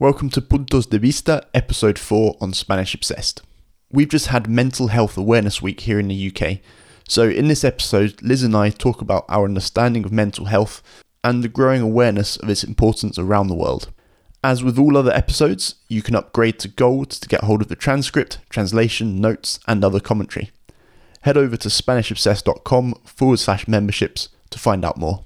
Welcome to Puntos de Vista, episode 4 on Spanish Obsessed. We've just had Mental Health Awareness Week here in the UK, so in this episode, Liz and I talk about our understanding of mental health and the growing awareness of its importance around the world. As with all other episodes, you can upgrade to Gold to get hold of the transcript, translation, notes, and other commentary. Head over to SpanishObsessed.com forward slash memberships to find out more.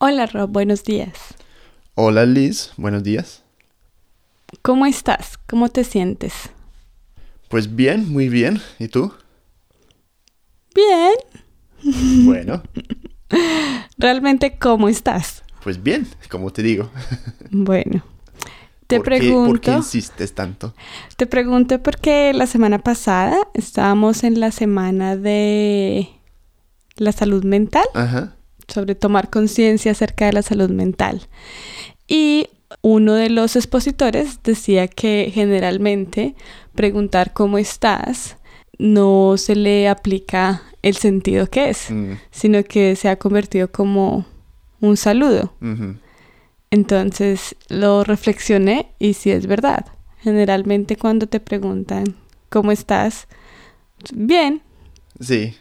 Hola Rob, buenos días. Hola Liz, buenos días. ¿Cómo estás? ¿Cómo te sientes? Pues bien, muy bien. ¿Y tú? Bien. Bueno, ¿Realmente cómo estás? pues bien, como te digo. Bueno. Te ¿Por qué- pregunto, ¿Por qué insistes tanto? te pregunto porque la semana pasada estábamos en la semana de la salud mental, Ajá. Sobre tomar conciencia acerca de la salud mental. Y uno de los expositores decía que generalmente preguntar cómo estás no se le aplica el sentido que es. Mm, sino que se ha convertido como un saludo. Entonces lo reflexioné y sí es verdad. Generalmente cuando te preguntan cómo estás, bien, Sí.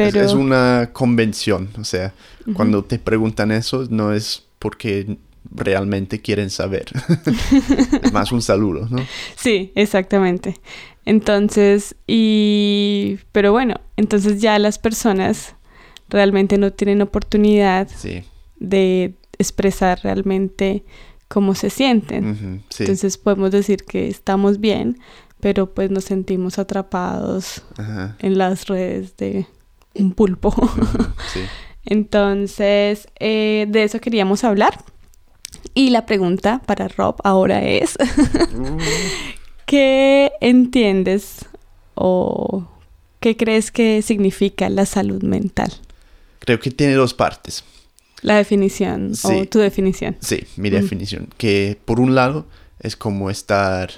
Es- pero Es, una convención, o sea, cuando te preguntan eso no es porque realmente quieren saber. es más un saludo, ¿no? sí, exactamente. Entonces, y pero bueno, entonces ya las personas realmente no tienen oportunidad Sí. de expresar realmente cómo se sienten. sí. Entonces podemos decir que estamos bien, pero pues nos sentimos atrapados Ajá. en las redes de un pulpo. sí. Entonces, eh, de eso queríamos hablar. Y la pregunta para Rob ahora es, ¿qué entiendes o qué crees que significa la salud mental? Creo que tiene dos partes. La definición Sí. o tu definición. Sí, mi Mm. definición. Que por un lado es como estar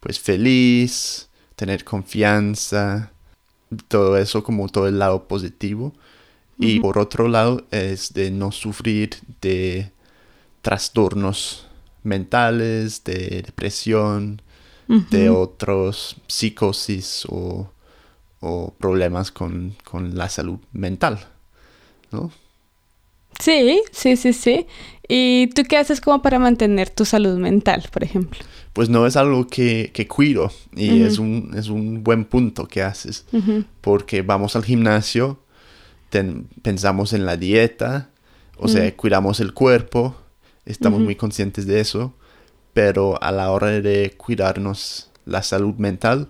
pues feliz, tener confianza, todo eso como todo el lado positivo. Y por otro lado es de no sufrir de trastornos mentales, de depresión, de otros psicosis o, o problemas con, con la salud mental. ¿no? Sí, sí, sí, sí. ¿Y tú qué haces como para mantener tu salud mental, por ejemplo? Pues no es algo que, que cuido y es, un, es un buen punto que haces. Porque vamos al gimnasio, ten- pensamos en la dieta, o sea, cuidamos el cuerpo, estamos muy conscientes de eso, pero a la hora de cuidarnos la salud mental,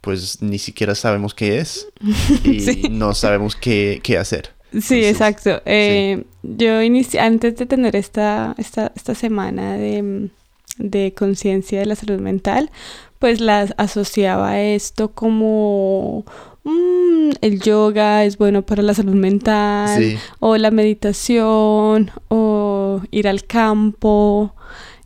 pues ni siquiera sabemos qué es y Sí. no sabemos qué, qué hacer. Sí, exacto. Eh, Yo inicié, antes de tener esta, esta, esta semana de, mm, de conciencia de la salud mental, pues la asociaba a esto como mm, el yoga es bueno para la salud mental, Sí, o la meditación, o ir al campo.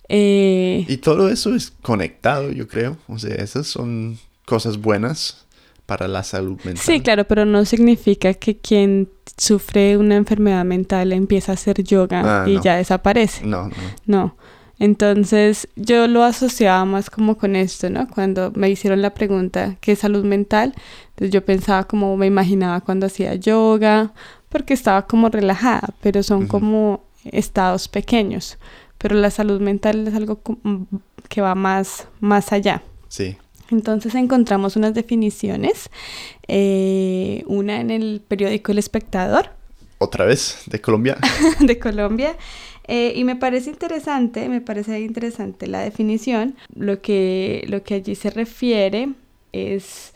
eh, y todo eso es conectado, yo creo. O sea, esas son cosas buenas para la salud mental. Sí, claro, pero no significa que quien sufre una enfermedad mental empieza a hacer yoga Ah, y no. ya desaparece. No, no. No. Entonces yo lo asociaba más como con esto, ¿no? Cuando me hicieron la pregunta, ¿qué es salud mental? Entonces yo pensaba como me imaginaba cuando hacía yoga, porque estaba como relajada, pero son Ujú. como estados pequeños. Pero la salud mental es algo que va más, más allá. Sí. Entonces encontramos unas definiciones, eh, una en el periódico El Espectador, Otra vez, de Colombia. de Colombia. Eh, y me parece interesante, me parece interesante la definición. Lo que, lo que allí se refiere es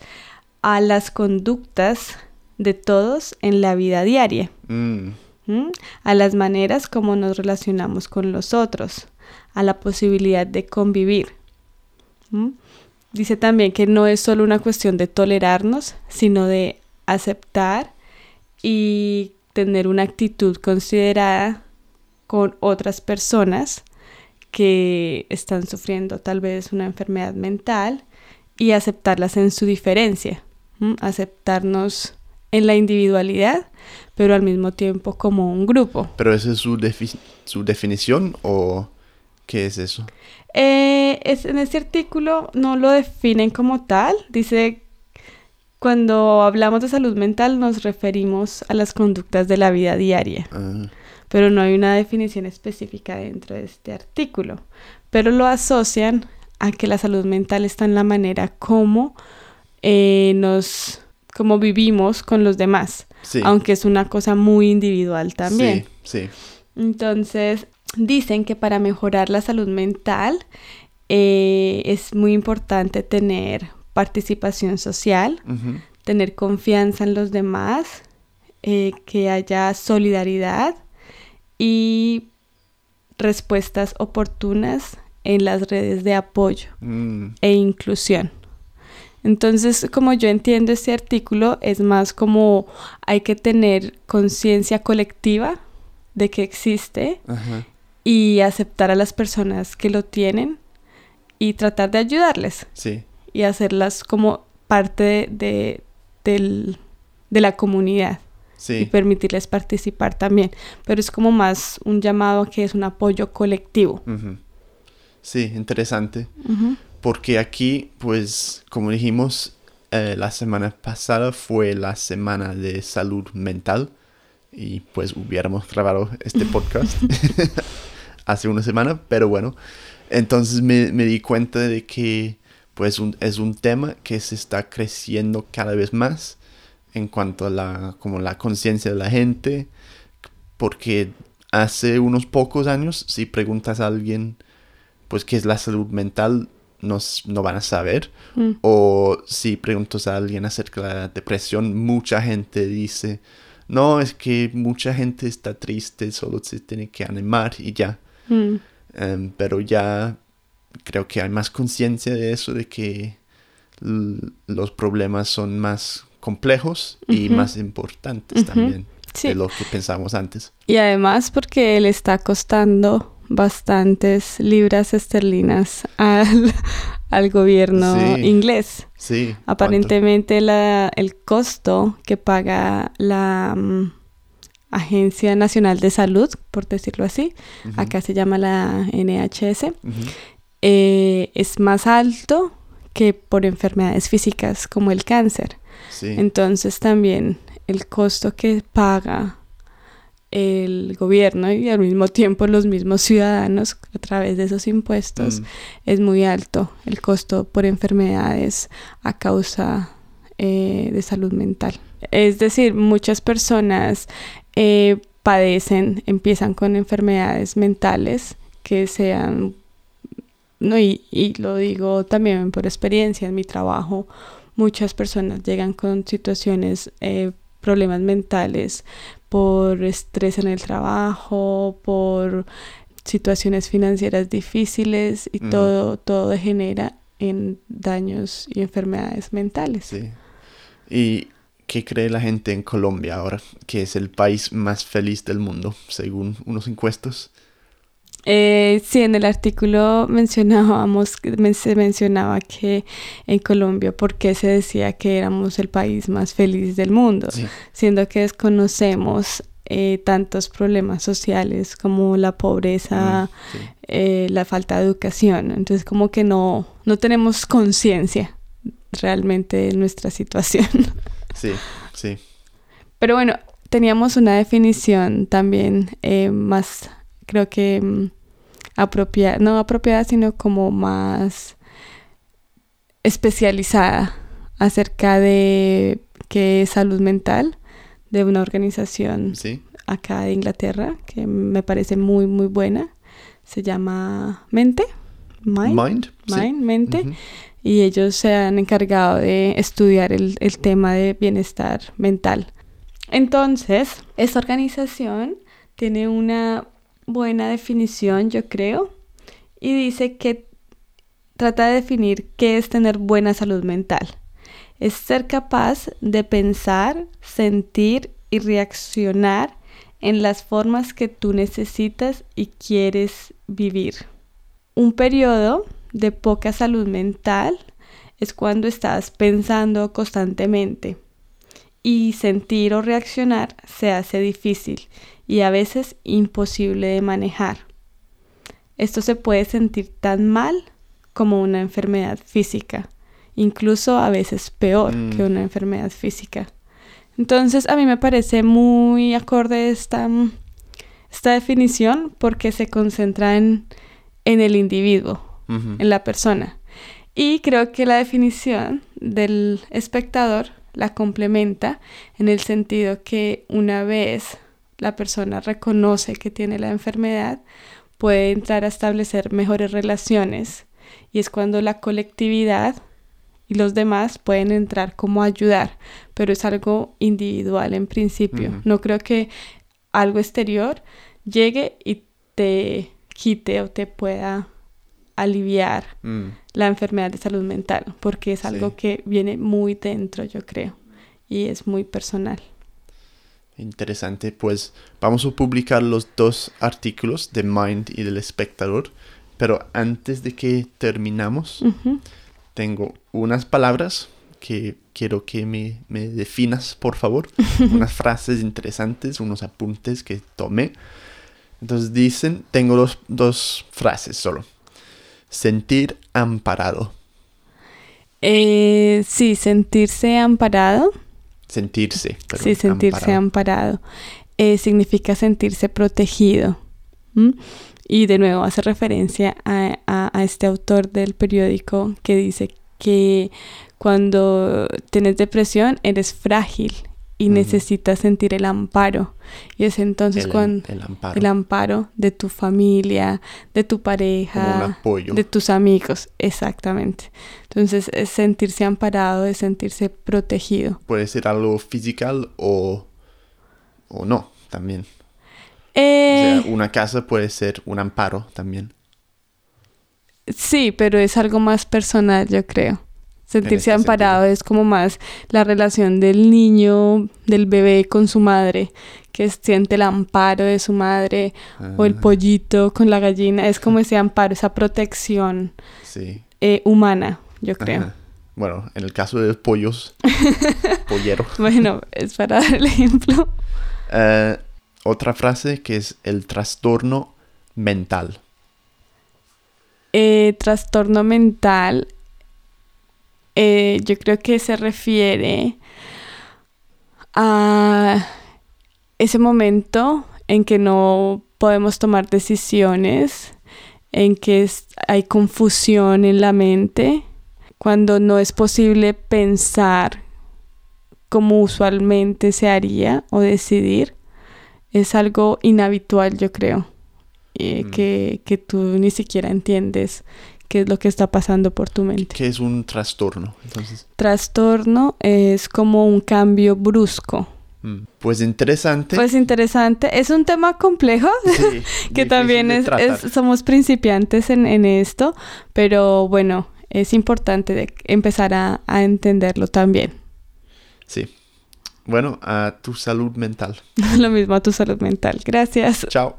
a las conductas de todos en la vida diaria, Mm, ¿m? a las maneras como nos relacionamos con los otros, a la posibilidad de convivir. ¿m? Dice también que no es solo una cuestión de tolerarnos, sino de aceptar y tener una actitud considerada con otras personas que están sufriendo tal vez una enfermedad mental y aceptarlas en su diferencia, aceptarnos en la individualidad, pero al mismo tiempo como un grupo. ¿Pero esa es su, defi- su definición o ¿Qué es eso? Eh, es, en este artículo no lo definen como tal. Dice, cuando hablamos de salud mental nos referimos a las conductas de la vida diaria. Ah, pero no hay una definición específica dentro de este artículo. Pero lo asocian a que la salud mental está en la manera como eh, nos, como vivimos con los demás, sí. aunque es una cosa muy individual también. Sí, sí. Entonces, dicen que para mejorar la salud mental eh, es muy importante tener participación social, tener confianza en los demás, eh, que haya solidaridad y respuestas oportunas en las redes de apoyo Mm, e inclusión. Entonces, como yo entiendo este artículo, es más como hay que tener conciencia colectiva de que existe ajá. Y aceptar a las personas que lo tienen y tratar de ayudarles Sí, y hacerlas como parte de, de- del- de la comunidad y sí. permitirles participar también. Pero es como más un llamado a que es un apoyo colectivo. Sí, interesante. Porque aquí, pues, como dijimos, eh, la semana pasada fue la semana de salud mental y pues hubiéramos grabado este podcast hace una semana, pero bueno, entonces me, me di cuenta de que pues un- es un tema que se está creciendo cada vez más en cuanto a la, como la conciencia de la gente, porque hace unos pocos años, si preguntas a alguien, pues, qué es la salud mental, no, no van a saber. Mm. O si preguntas a alguien acerca de la depresión, mucha gente dice, no, es que mucha gente está triste, solo se tiene que animar y ya. Mm. Em, pero ya creo que hay más conciencia de eso, de que los problemas son más complejos y más importantes también Sí. de lo que pensábamos antes. Y además porque le está costando bastantes libras esterlinas al, al gobierno Sí. inglés. Sí. Aparentemente la, el costo que paga la mm, Agencia Nacional de Salud, por decirlo así, acá se llama la NHS, eh, es más alto que por enfermedades físicas como el cáncer. Sí. Entonces también el costo que paga el gobierno y al mismo tiempo los mismos ciudadanos a través de esos impuestos Mm, es muy alto el costo por enfermedades a causa eh, de salud mental. Es decir, muchas personas eh, padecen, empiezan con enfermedades mentales que sean, no, y, y lo digo también por experiencia en mi trabajo, muchas personas llegan con situaciones, eh, problemas mentales por estrés en el trabajo, por situaciones financieras difíciles y todo, todo degenera en daños y enfermedades mentales. Sí. ¿Y qué cree la gente en Colombia ahora? Que es el país más feliz del mundo, según unos encuestos. Eh, sí, en el artículo mencionábamos, men- se mencionaba que en Colombia, ¿por qué se decía que éramos el país más feliz del mundo? Sí. Siendo que desconocemos eh, tantos problemas sociales como la pobreza, Mm, sí. eh, la falta de educación. Entonces, como que no, no tenemos conciencia realmente de nuestra situación. Sí, sí. Pero bueno, teníamos una definición también eh, más, creo que mm, apropiada, no apropiada, sino como más especializada acerca de qué es salud mental de una organización Sí. acá de Inglaterra que me parece muy, muy buena. Se llama Mente, Mind, Mind. sí. Mente. Y ellos se han encargado de estudiar el, el tema de bienestar mental. Entonces, esta organización tiene una buena definición, yo creo, y dice que trata de definir qué es tener buena salud mental. Es ser capaz de pensar, sentir y reaccionar en las formas que tú necesitas y quieres vivir. Un periodo de poca salud mental es cuando estás pensando constantemente y sentir o reaccionar se hace difícil y a veces imposible de manejar. esto se puede sentir tan mal como una enfermedad física, incluso a veces peor Mm. que una enfermedad física. Entonces a mí me parece muy acorde esta, esta definición porque se concentra en, en el individuo, En la persona. Y creo que la definición del espectador la complementa en el sentido que una vez la persona reconoce que tiene la enfermedad, puede entrar a establecer mejores relaciones y es cuando la colectividad y los demás pueden entrar como ayudar, pero es algo individual en principio. No creo que algo exterior llegue y te quite o te pueda aliviar Mm. la enfermedad de salud mental, porque es algo Sí. que viene muy dentro, yo creo, y es muy personal. Interesante, pues vamos a publicar los dos artículos de Mind y del espectador, pero antes de que terminamos, tengo unas palabras que quiero que me, me definas, por favor, unas frases interesantes, unos apuntes que tomé. Entonces dicen, tengo dos, dos frases solo. Sentir amparado, Eh, sí, sentirse amparado, sentirse. perdón, sí, sentirse amparado. amparado, eh, significa sentirse protegido. Y de nuevo hace referencia a, a- a este autor del periódico que dice que cuando tienes depresión eres frágil y necesitas sentir el amparo. Y es entonces El, cuando el amparo, el amparo de tu familia, de tu pareja, de tus amigos, exactamente. Entonces es sentirse amparado, es sentirse protegido. Puede ser algo físico o, o no, también. Eh, O sea, una casa puede ser un amparo también. sí, pero es algo más personal, yo creo. Sentirse este amparado es como más la relación del niño, del bebé con su madre, que siente el amparo de su madre, o el Ah, pollito con la gallina. Es como ese amparo, esa protección Sí. eh, humana, yo creo. Ajá. Bueno, en el caso de los pollos, pollero. Bueno, es para dar el ejemplo. Eh, otra frase que es el trastorno mental. Eh, trastorno mental, eh, yo creo que se refiere a ese momento en que no podemos tomar decisiones, en que hay confusión en la mente, cuando no es posible pensar como usualmente se haría o decidir. Es algo inhabitual, yo creo, eh, Mm. que, que tú ni siquiera entiendes qué es lo que está pasando por tu mente. que es un trastorno? Entonces, Trastorno es como un cambio brusco. mm, pues interesante. Pues interesante, es un tema complejo Sí, que también es, somos principiantes en, en esto, pero bueno, es importante de empezar a, a entenderlo también. Sí. Bueno, a tu salud mental. Lo mismo a tu salud mental. Gracias. Chao.